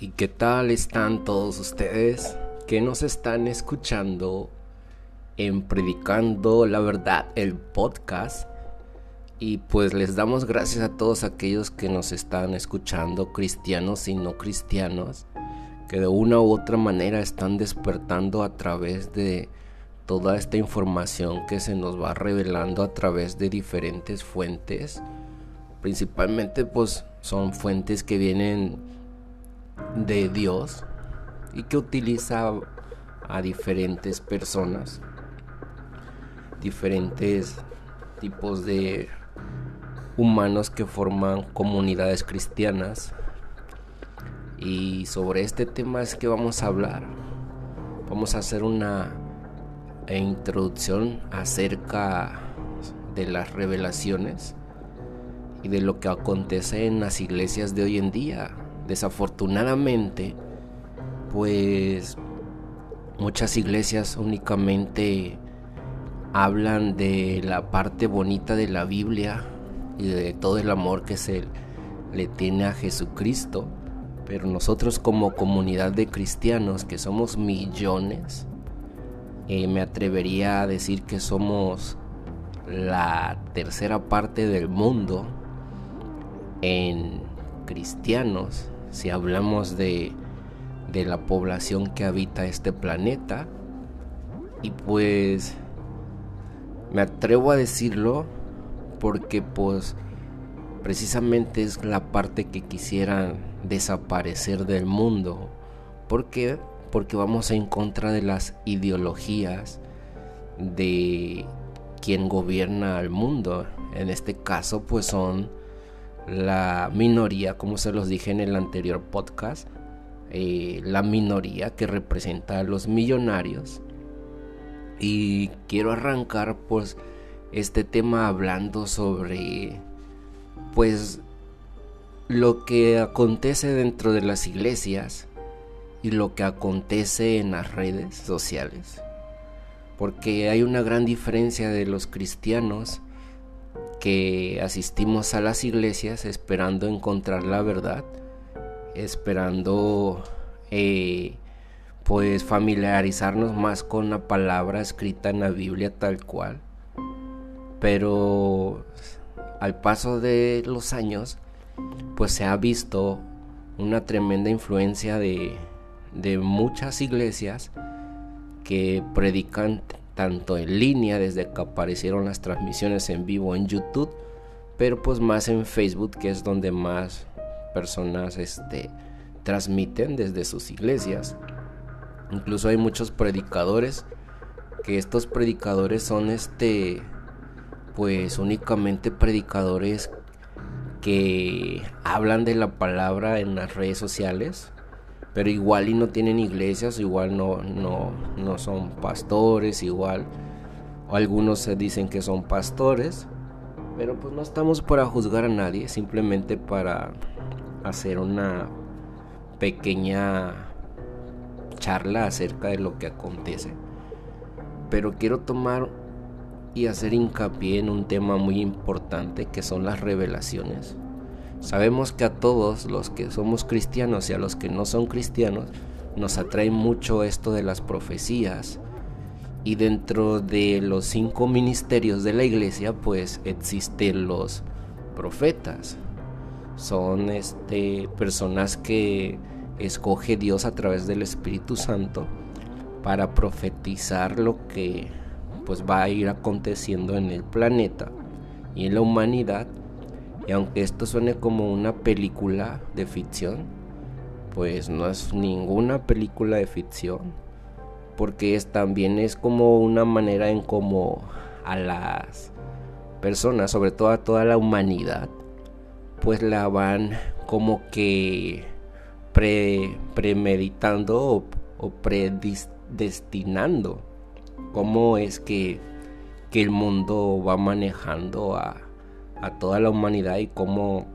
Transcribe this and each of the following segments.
¿Y qué tal están todos ustedes que nos están escuchando en Predicando la Verdad, el podcast? Y pues les damos gracias a todos aquellos que nos están escuchando, cristianos y no cristianos, que de una u otra manera están despertando a través de toda esta información que se nos va revelando a través de diferentes fuentes. Principalmente pues son fuentes que vienen de Dios y que utiliza a diferentes personas, diferentes tipos de humanos que forman comunidades cristianas. Y sobre este tema es que vamos a hablar. Vamos a hacer una introducción acerca de las revelaciones y de lo que acontece en las iglesias de hoy en día Desafortunadamente, pues muchas iglesias únicamente hablan de la parte bonita de la Biblia y de todo el amor que se le tiene a Jesucristo. Pero nosotros como comunidad de cristianos, que somos millones, eh, me atrevería a decir que somos la tercera parte del mundo en cristianos si hablamos de, de la población que habita este planeta. Y pues me atrevo a decirlo porque pues precisamente es la parte que quisieran desaparecer del mundo. ¿Por qué? Porque vamos en contra de las ideologías de quien gobierna el mundo. En este caso pues son la minoría, como se los dije en el anterior podcast, eh, la minoría que representa a los millonarios. Y quiero arrancar pues este tema hablando sobre pues lo que acontece dentro de las iglesias y lo que acontece en las redes sociales. Porque hay una gran diferencia de los cristianos que asistimos a las iglesias esperando encontrar la verdad, esperando eh, pues familiarizarnos más con la palabra escrita en la Biblia tal cual. Pero al paso de los años, pues se ha visto una tremenda influencia de, de muchas iglesias que predican tanto en línea desde que aparecieron las transmisiones en vivo en YouTube, pero pues más en Facebook que es donde más personas este, transmiten desde sus iglesias. Incluso hay muchos predicadores que estos predicadores son este pues únicamente predicadores que hablan de la palabra en las redes sociales pero igual y no tienen iglesias, igual no, no, no son pastores, igual, algunos se dicen que son pastores, pero pues no estamos para juzgar a nadie, simplemente para hacer una pequeña charla acerca de lo que acontece. Pero quiero tomar y hacer hincapié en un tema muy importante que son las revelaciones. Sabemos que a todos los que somos cristianos y a los que no son cristianos nos atrae mucho esto de las profecías. Y dentro de los cinco ministerios de la iglesia, pues existen los profetas. Son este, personas que escoge Dios a través del Espíritu Santo para profetizar lo que pues va a ir aconteciendo en el planeta y en la humanidad y aunque esto suene como una película de ficción, pues no es ninguna película de ficción. Porque es, también es como una manera en como a las personas, sobre todo a toda la humanidad, pues la van como que premeditando o, o predestinando cómo es que, que el mundo va manejando a, a toda la humanidad y cómo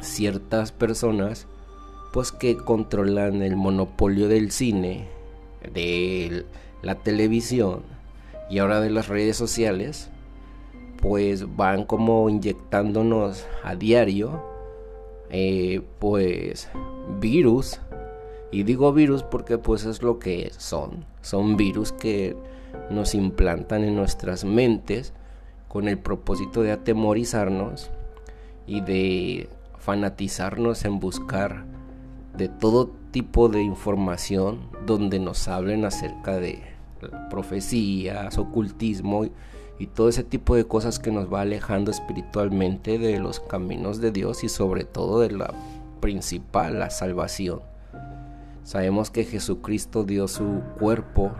ciertas personas pues que controlan el monopolio del cine, de la televisión y ahora de las redes sociales, pues van como inyectándonos a diario, eh, pues virus Y digo virus porque pues es lo que son. Son virus que nos implantan en nuestras mentes con el propósito de atemorizarnos y de fanatizarnos en buscar de todo tipo de información donde nos hablen acerca de profecías, ocultismo y todo ese tipo de cosas que nos va alejando espiritualmente de los caminos de Dios y sobre todo de la principal, la salvación. Sabemos que Jesucristo dio su cuerpo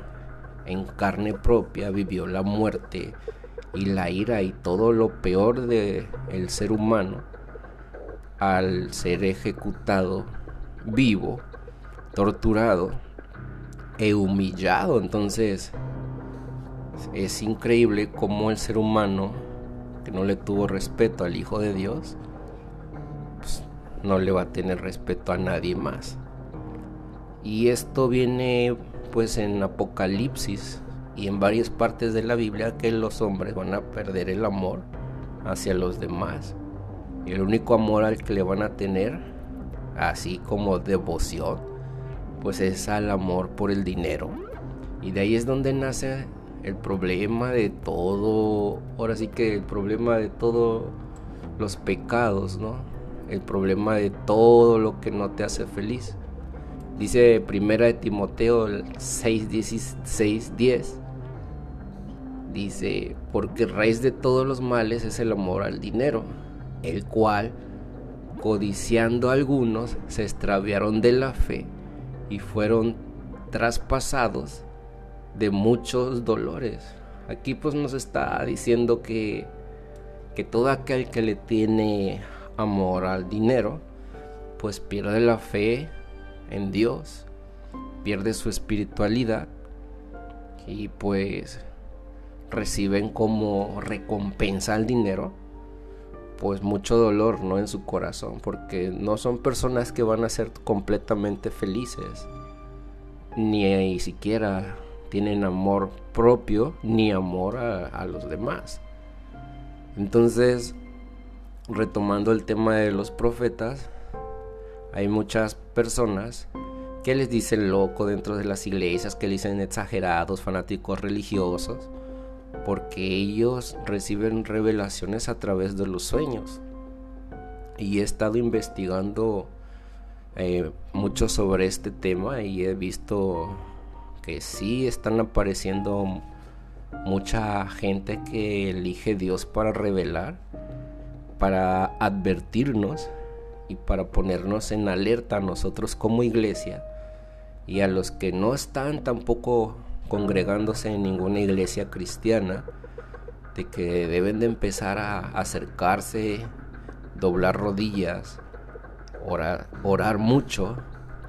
en carne propia, vivió la muerte y la ira y todo lo peor de el ser humano al ser ejecutado vivo, torturado e humillado. Entonces, es increíble cómo el ser humano que no le tuvo respeto al Hijo de Dios, pues, no le va a tener respeto a nadie más. Y esto viene pues en Apocalipsis y en varias partes de la Biblia que los hombres van a perder el amor hacia los demás. Y el único amor al que le van a tener, así como devoción, pues es al amor por el dinero. Y de ahí es donde nace el problema de todo, ahora sí que el problema de todos los pecados, ¿no? El problema de todo lo que no te hace feliz. Dice primera de Timoteo 6, 16, 10. Dice, porque raíz de todos los males es el amor al dinero, el cual, codiciando algunos, se extraviaron de la fe y fueron traspasados de muchos dolores. Aquí pues nos está diciendo que, que todo aquel que le tiene amor al dinero, pues pierde la fe en Dios, pierde su espiritualidad y pues reciben como recompensa al dinero pues mucho dolor no en su corazón porque no son personas que van a ser completamente felices ni siquiera tienen amor propio ni amor a, a los demás. Entonces retomando el tema de los profetas hay muchas personas que les dicen loco dentro de las iglesias, que les dicen exagerados, fanáticos religiosos, porque ellos reciben revelaciones a través de los sueños. Y he estado investigando eh, mucho sobre este tema y he visto que sí están apareciendo mucha gente que elige Dios para revelar, para advertirnos y para ponernos en alerta a nosotros como iglesia y a los que no están tampoco congregándose en ninguna iglesia cristiana, de que deben de empezar a acercarse, doblar rodillas, orar, orar mucho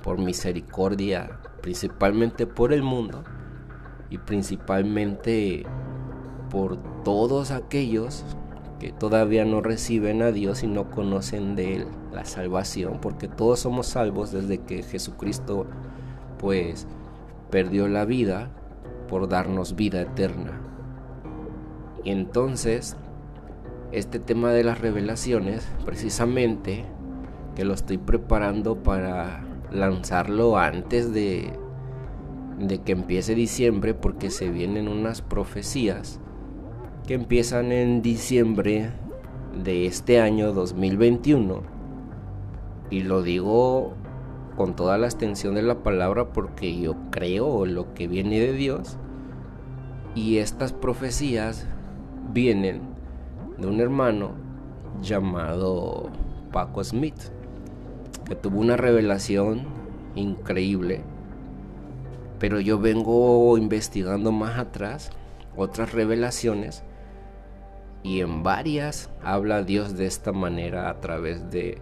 por misericordia, principalmente por el mundo y principalmente por todos aquellos que todavía no reciben a Dios y no conocen de Él la salvación, porque todos somos salvos desde que Jesucristo pues perdió la vida por darnos vida eterna. Y entonces, este tema de las revelaciones, precisamente, que lo estoy preparando para lanzarlo antes de, de que empiece diciembre, porque se vienen unas profecías que empiezan en diciembre de este año 2021. Y lo digo con toda la extensión de la palabra porque yo creo lo que viene de Dios. Y estas profecías vienen de un hermano llamado Paco Smith, que tuvo una revelación increíble. Pero yo vengo investigando más atrás otras revelaciones y en varias habla Dios de esta manera a través de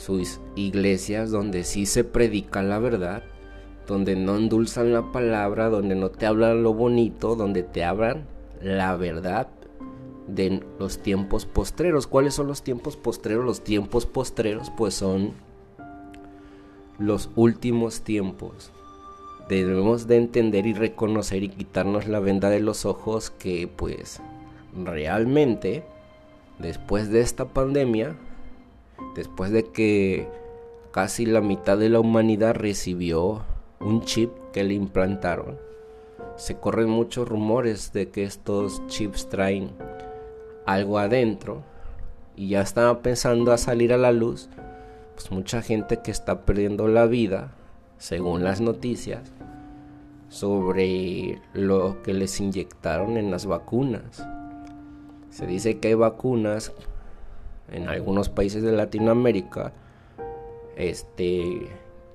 sus iglesias donde sí se predica la verdad, donde no endulzan la palabra, donde no te hablan lo bonito, donde te hablan la verdad de los tiempos postreros. ¿Cuáles son los tiempos postreros? Los tiempos postreros pues son los últimos tiempos. Debemos de entender y reconocer y quitarnos la venda de los ojos que pues realmente, después de esta pandemia, después de que casi la mitad de la humanidad recibió un chip que le implantaron. Se corren muchos rumores de que estos chips traen algo adentro y ya estaba pensando a salir a la luz, pues mucha gente que está perdiendo la vida, según las noticias, sobre lo que les inyectaron en las vacunas. Se dice que hay vacunas en algunos países de Latinoamérica este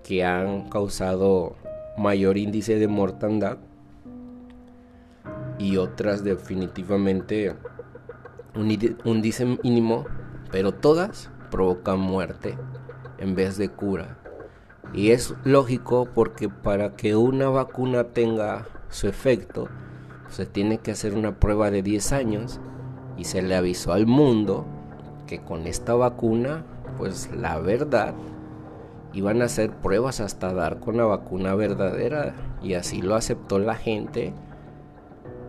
que han causado mayor índice de mortandad y otras definitivamente un índice mínimo, pero todas provocan muerte en vez de cura. Y es lógico porque para que una vacuna tenga su efecto, se tiene que hacer una prueba de 10 años y se le avisó al mundo que con esta vacuna, pues la verdad, iban a hacer pruebas hasta dar con la vacuna verdadera y así lo aceptó la gente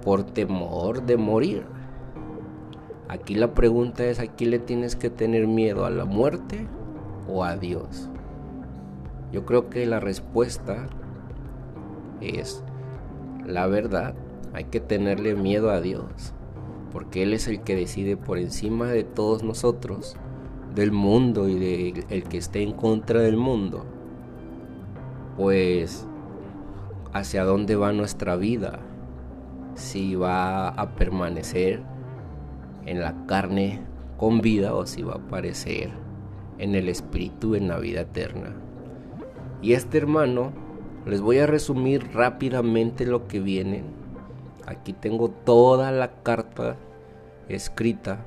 por temor de morir. Aquí la pregunta es, ¿a quién le tienes que tener miedo? ¿A la muerte o a Dios? Yo creo que la respuesta es la verdad. Hay que tenerle miedo a Dios, porque Él es el que decide por encima de todos nosotros, del mundo y del el que esté en contra del mundo, pues hacia dónde va nuestra vida, si va a permanecer en la carne con vida o si va a aparecer en el espíritu en la vida eterna. Y este hermano, les voy a resumir rápidamente lo que viene. Aquí tengo toda la carta escrita.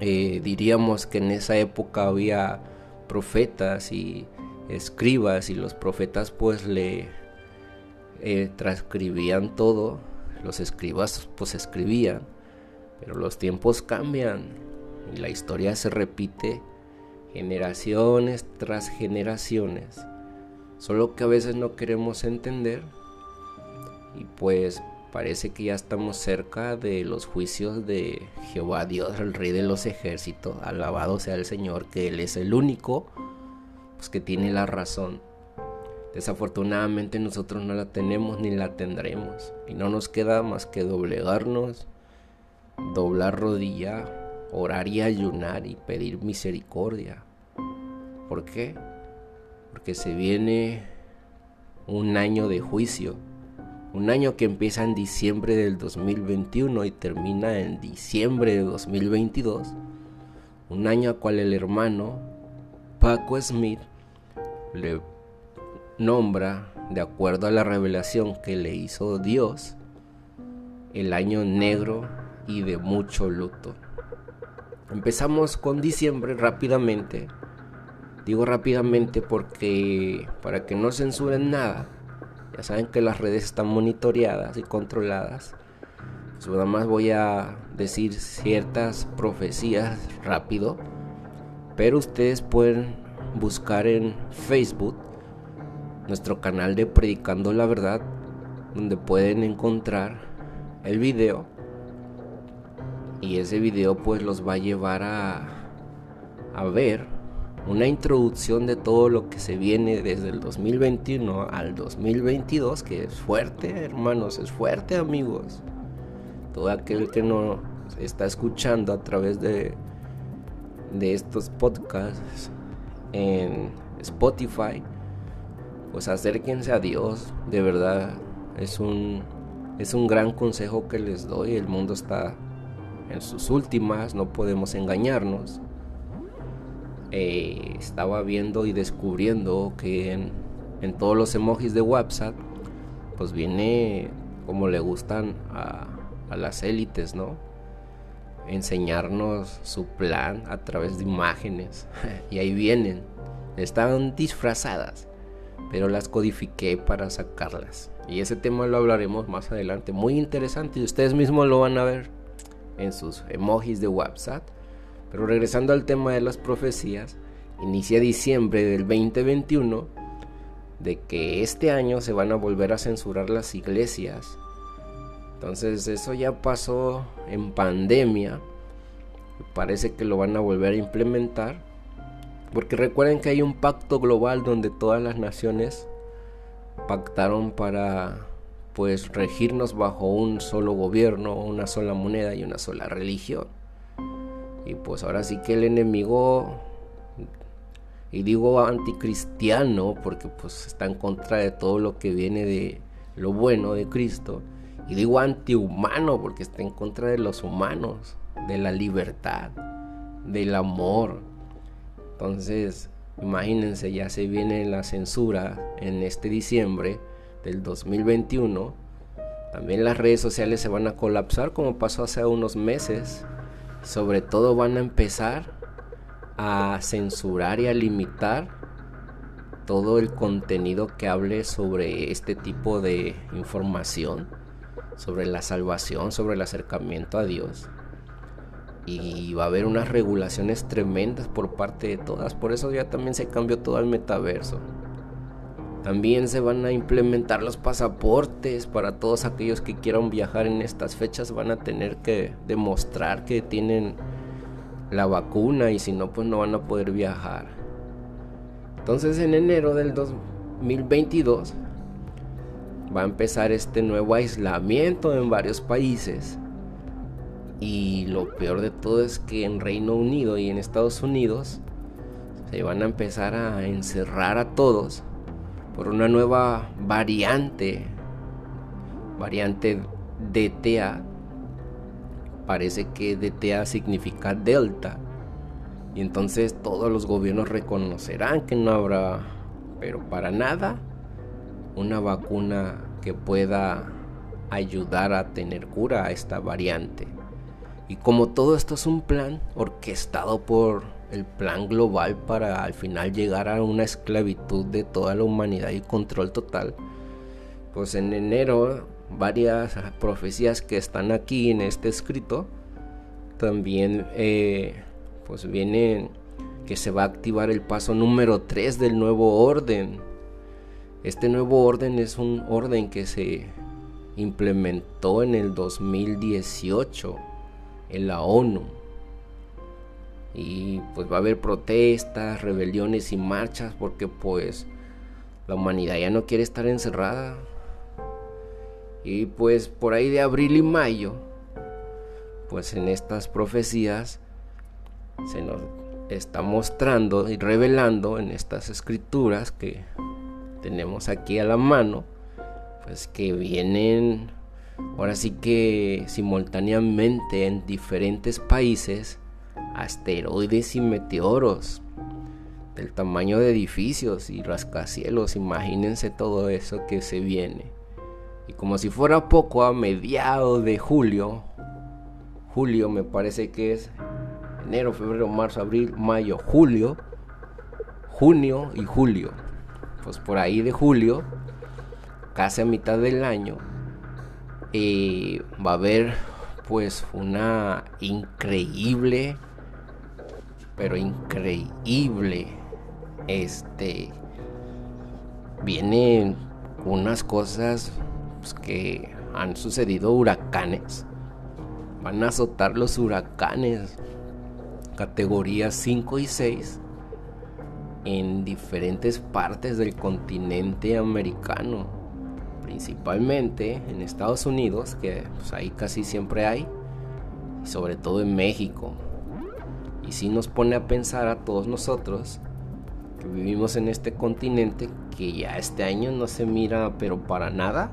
Eh, diríamos que en esa época había profetas y escribas y los profetas pues le eh, transcribían todo. Los escribas pues escribían. Pero los tiempos cambian y la historia se repite generaciones tras generaciones. Solo que a veces no queremos entender y pues parece que ya estamos cerca de los juicios de Jehová Dios, el rey de los ejércitos. Alabado sea el Señor, que Él es el único pues, que tiene la razón. Desafortunadamente nosotros no la tenemos ni la tendremos y no nos queda más que doblegarnos, doblar rodilla, orar y ayunar y pedir misericordia. ¿Por qué? Porque se viene un año de juicio. Un año que empieza en diciembre del 2021 y termina en diciembre de 2022. Un año a cual el hermano Paco Smith le nombra, de acuerdo a la revelación que le hizo Dios, el año negro y de mucho luto. Empezamos con diciembre rápidamente Digo rápidamente porque para que no censuren nada, ya saben que las redes están monitoreadas y controladas. Pues nada más voy a decir ciertas profecías rápido, pero ustedes pueden buscar en Facebook nuestro canal de Predicando la Verdad, donde pueden encontrar el video y ese video pues los va a llevar a, a ver una introducción de todo lo que se viene desde el 2021 al 2022, que es fuerte, hermanos, es fuerte, amigos. Todo aquel que no está escuchando a través de, de estos podcasts en Spotify, pues acérquense a Dios, de verdad, es un, es un gran consejo que les doy, el mundo está en sus últimas, no podemos engañarnos eh, estaba viendo y descubriendo que en, todos los emojis de WhatsApp, pues viene como le gustan a, a las élites, ¿no? Enseñarnos su plan a través de imágenes. y ahí vienen. Están disfrazadas, pero las codifiqué para sacarlas. Y ese tema lo hablaremos más adelante. Muy interesante y ustedes mismos lo van a ver en sus emojis de WhatsApp pero regresando al tema de las profecías, inicia diciembre del 2021 de que este año se van a volver a censurar las iglesias. Entonces eso ya pasó en pandemia. Parece que lo van a volver a implementar. Porque recuerden que hay un pacto global donde todas las naciones pactaron para pues regirnos bajo un solo gobierno, una sola moneda y una sola religión. Y pues ahora sí que el enemigo, y digo anticristiano porque pues está en contra de todo lo que viene de lo bueno de Cristo, y digo antihumano porque está en contra de los humanos, de la libertad, del amor. Entonces, imagínense, ya se viene la censura en este diciembre del 2021, también las redes sociales se van a colapsar como pasó hace unos meses. Sobre todo van a empezar a censurar y a limitar todo el contenido que hable sobre este tipo de información, sobre la salvación, sobre el acercamiento a Dios. Y va a haber unas regulaciones tremendas por parte de todas. Por eso ya también se cambió todo el metaverso. También se van a implementar los pasaportes para todos aquellos que quieran viajar en estas fechas. Van a tener que demostrar que tienen la vacuna y si no, pues no van a poder viajar. Entonces en enero del 2022 va a empezar este nuevo aislamiento en varios países. Y lo peor de todo es que en Reino Unido y en Estados Unidos se van a empezar a encerrar a todos por una nueva variante, variante DTA. Parece que DTA significa Delta. Y entonces todos los gobiernos reconocerán que no habrá, pero para nada, una vacuna que pueda ayudar a tener cura a esta variante. Y como todo esto es un plan orquestado por el plan global para al final llegar a una esclavitud de toda la humanidad y control total, pues en enero varias profecías que están aquí en este escrito también eh, pues vienen que se va a activar el paso número 3 del nuevo orden. Este nuevo orden es un orden que se implementó en el 2018 en la ONU y pues va a haber protestas, rebeliones y marchas porque pues la humanidad ya no quiere estar encerrada. Y pues por ahí de abril y mayo, pues en estas profecías se nos está mostrando y revelando en estas escrituras que tenemos aquí a la mano, pues que vienen ahora sí que simultáneamente en diferentes países asteroides y meteoros del tamaño de edificios y rascacielos. Imagínense todo eso que se viene. Y como si fuera poco, a mediados de julio, julio me parece que es enero, febrero, marzo, abril, mayo, julio, junio y julio. Pues por ahí de julio, casi a mitad del año, eh, va a haber pues una increíble pero increíble. Este vienen unas cosas pues, que han sucedido huracanes. Van a azotar los huracanes categorías 5 y 6 en diferentes partes del continente americano, principalmente en Estados Unidos, que pues, ahí casi siempre hay, y sobre todo en México. Y si nos pone a pensar a todos nosotros que vivimos en este continente que ya este año no se mira pero para nada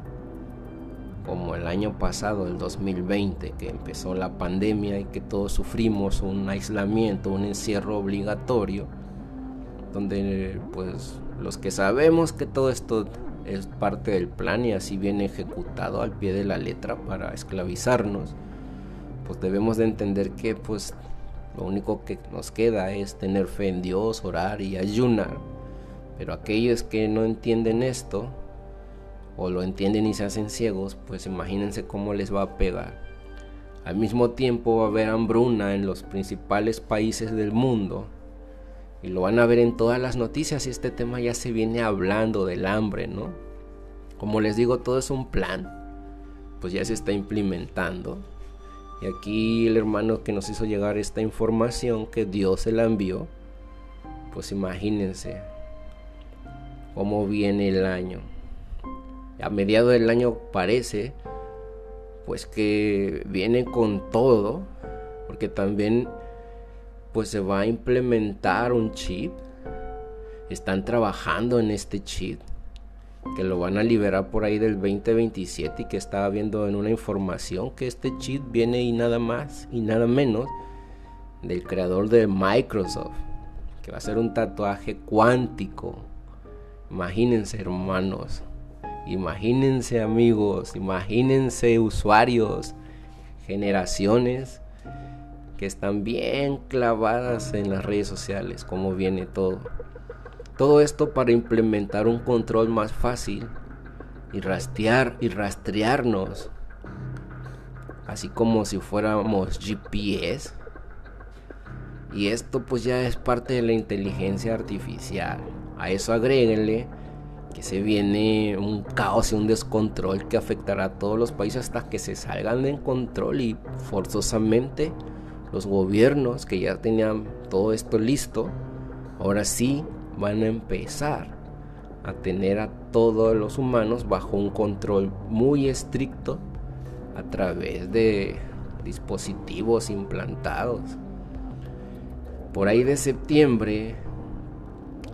como el año pasado, el 2020, que empezó la pandemia y que todos sufrimos un aislamiento, un encierro obligatorio, donde pues los que sabemos que todo esto es parte del plan y así viene ejecutado al pie de la letra para esclavizarnos, pues debemos de entender que pues lo único que nos queda es tener fe en Dios, orar y ayunar. Pero aquellos que no entienden esto, o lo entienden y se hacen ciegos, pues imagínense cómo les va a pegar. Al mismo tiempo va a haber hambruna en los principales países del mundo. Y lo van a ver en todas las noticias y este tema ya se viene hablando del hambre, ¿no? Como les digo, todo es un plan. Pues ya se está implementando. Y aquí el hermano que nos hizo llegar esta información que Dios se la envió, pues imagínense cómo viene el año. A mediados del año parece pues que viene con todo, porque también pues se va a implementar un chip. Están trabajando en este chip que lo van a liberar por ahí del 2027 y que estaba viendo en una información que este chip viene y nada más y nada menos del creador de Microsoft, que va a ser un tatuaje cuántico. Imagínense hermanos, imagínense amigos, imagínense usuarios, generaciones que están bien clavadas en las redes sociales, como viene todo. Todo esto para implementar un control más fácil y rastrear y rastrearnos, así como si fuéramos GPS. Y esto pues ya es parte de la inteligencia artificial. A eso agréguenle que se viene un caos y un descontrol que afectará a todos los países hasta que se salgan de control y forzosamente los gobiernos que ya tenían todo esto listo, ahora sí van a empezar a tener a todos los humanos bajo un control muy estricto a través de dispositivos implantados. Por ahí de septiembre,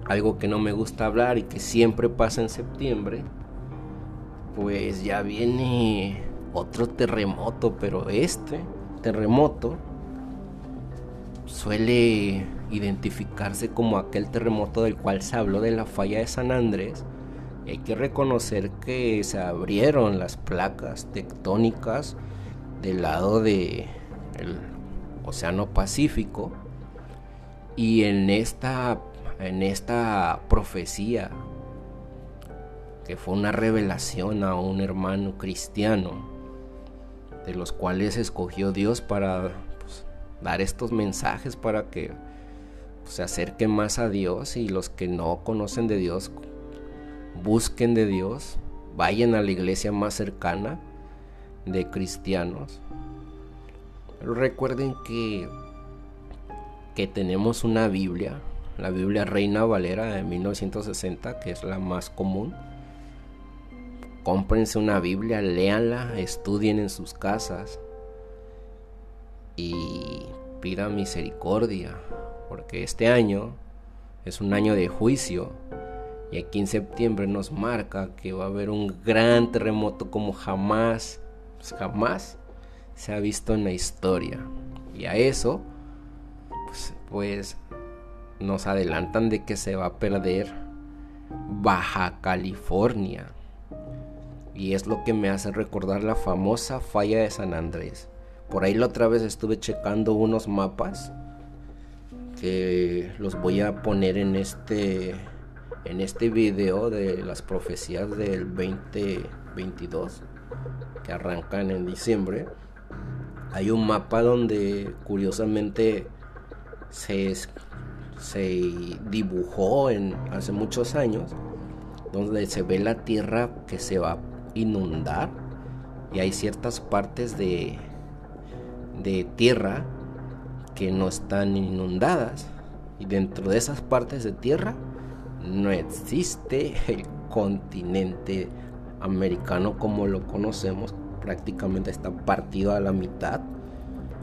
algo que no me gusta hablar y que siempre pasa en septiembre, pues ya viene otro terremoto, pero este terremoto suele identificarse como aquel terremoto del cual se habló de la falla de San Andrés. hay que reconocer que se abrieron las placas tectónicas del lado del Océano Pacífico y en esta en esta profecía que fue una revelación a un hermano cristiano de los cuales escogió Dios para pues, dar estos mensajes para que se acerquen más a Dios y los que no conocen de Dios busquen de Dios, vayan a la iglesia más cercana de cristianos. Recuerden que que tenemos una Biblia, la Biblia Reina Valera de 1960, que es la más común. Cómprense una Biblia, léanla, estudien en sus casas y pidan misericordia porque este año es un año de juicio y aquí en septiembre nos marca que va a haber un gran terremoto como jamás, pues jamás se ha visto en la historia. Y a eso, pues, pues nos adelantan de que se va a perder Baja California. Y es lo que me hace recordar la famosa falla de San Andrés. Por ahí la otra vez estuve checando unos mapas que los voy a poner en este en este video de las profecías del 2022 que arrancan en diciembre. Hay un mapa donde curiosamente se, se dibujó en hace muchos años donde se ve la tierra que se va a inundar y hay ciertas partes de de tierra no están inundadas. Y dentro de esas partes de tierra no existe el continente americano como lo conocemos. Prácticamente está partido a la mitad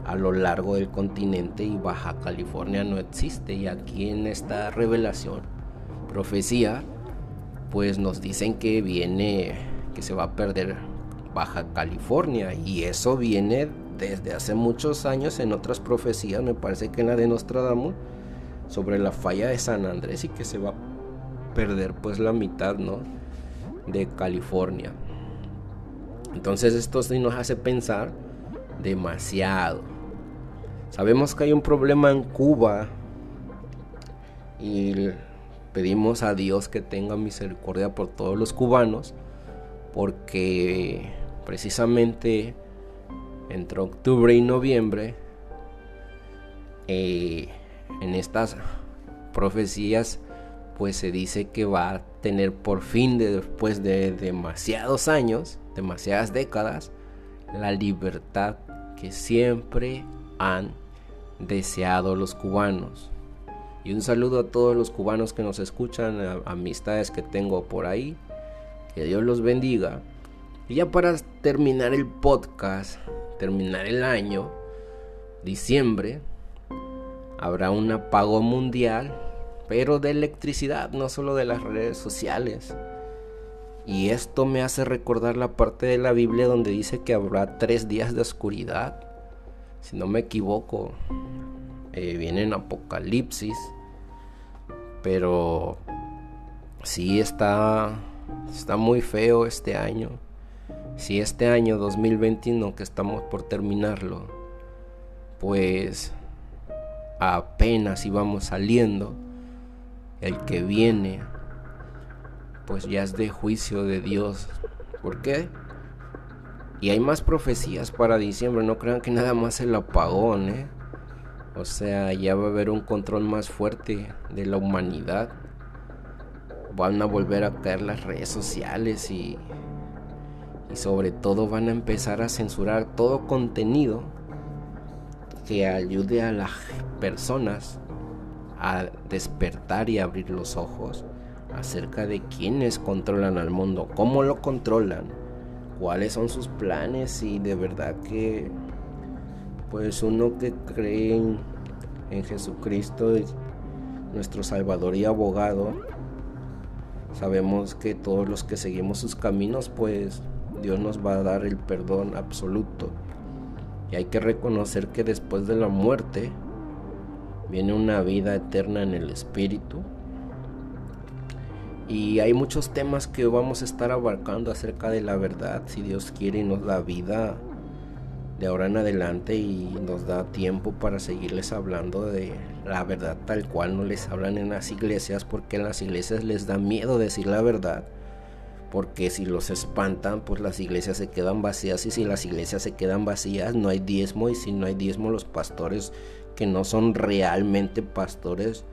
a lo largo del continente y Baja California no existe. Y aquí en esta revelación, profecía, pues nos dicen que viene, que se va a perder Baja California. Y eso viene desde hace muchos años en otras profecías, me parece que en la de Nostradamus, sobre la falla de San Andrés y que se va a perder pues la mitad, ¿no? De California. Entonces esto sí nos hace pensar demasiado. Sabemos que hay un problema en Cuba y pedimos a Dios que tenga misericordia por todos los cubanos porque precisamente entre octubre y noviembre, eh, en estas profecías, pues se dice que va a tener por fin, después de demasiados años, demasiadas décadas, la libertad que siempre han deseado los cubanos. Y un saludo a todos los cubanos que nos escuchan, amistades que tengo por ahí. Que Dios los bendiga. Y ya para terminar el podcast, terminar el año, diciembre, habrá un apagón mundial, pero de electricidad, no solo de las redes sociales. Y esto me hace recordar la parte de la Biblia donde dice que habrá tres días de oscuridad. Si no me equivoco, eh, viene en Apocalipsis. Pero sí está, está muy feo este año. Si este año 2021 que estamos por terminarlo, pues apenas íbamos saliendo, el que viene, pues ya es de juicio de Dios. ¿Por qué? Y hay más profecías para diciembre, no crean que nada más el apagón, ¿eh? O sea, ya va a haber un control más fuerte de la humanidad. Van a volver a caer las redes sociales y, y sobre todo van a empezar a censurar todo contenido que ayude a las personas a despertar y abrir los ojos acerca de quiénes controlan al mundo, cómo lo controlan, cuáles son sus planes y de verdad que pues uno que cree en, en Jesucristo, nuestro Salvador y abogado, sabemos que todos los que seguimos sus caminos pues Dios nos va a dar el perdón absoluto. Y hay que reconocer que después de la muerte viene una vida eterna en el espíritu. Y hay muchos temas que vamos a estar abarcando acerca de la verdad, si Dios quiere y nos da vida de ahora en adelante y nos da tiempo para seguirles hablando de la verdad tal cual no les hablan en las iglesias, porque en las iglesias les da miedo decir la verdad porque si los espantan, pues las iglesias se quedan vacías y si las iglesias se quedan vacías no hay diezmo y si no hay diezmo los pastores que no son realmente pastores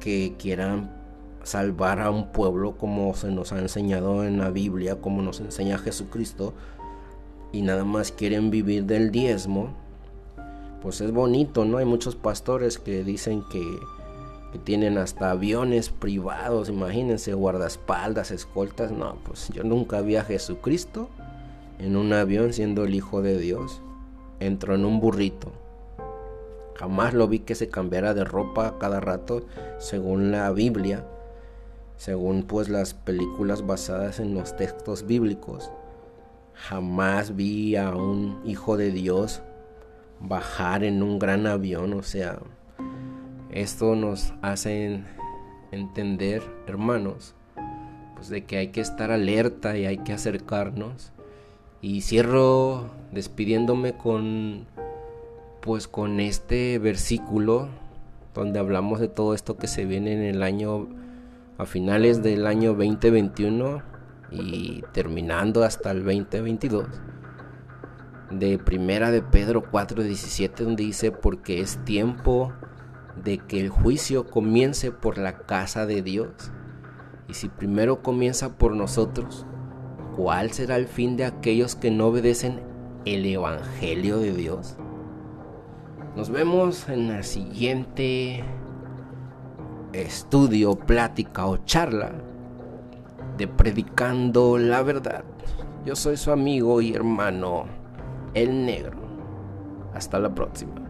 que quieran salvar a un pueblo como se nos ha enseñado en la Biblia, como nos enseña Jesucristo y nada más quieren vivir del diezmo, pues es bonito, ¿no? Hay muchos pastores que dicen que que tienen hasta aviones privados, imagínense, guardaespaldas, escoltas. No, pues yo nunca vi a Jesucristo en un avión siendo el Hijo de Dios. Entró en un burrito. Jamás lo vi que se cambiara de ropa cada rato, según la Biblia, según pues las películas basadas en los textos bíblicos. Jamás vi a un Hijo de Dios bajar en un gran avión, o sea, esto nos hace entender, hermanos, pues de que hay que estar alerta y hay que acercarnos. Y cierro despidiéndome con pues con este versículo donde hablamos de todo esto que se viene en el año a finales del año 2021 y terminando hasta el 2022 de primera de Pedro 4:17 donde dice porque es tiempo de que el juicio comience por la casa de Dios. Y si primero comienza por nosotros, ¿cuál será el fin de aquellos que no obedecen el Evangelio de Dios? Nos vemos en la siguiente estudio, plática o charla de Predicando la Verdad. Yo soy su amigo y hermano, el negro. Hasta la próxima.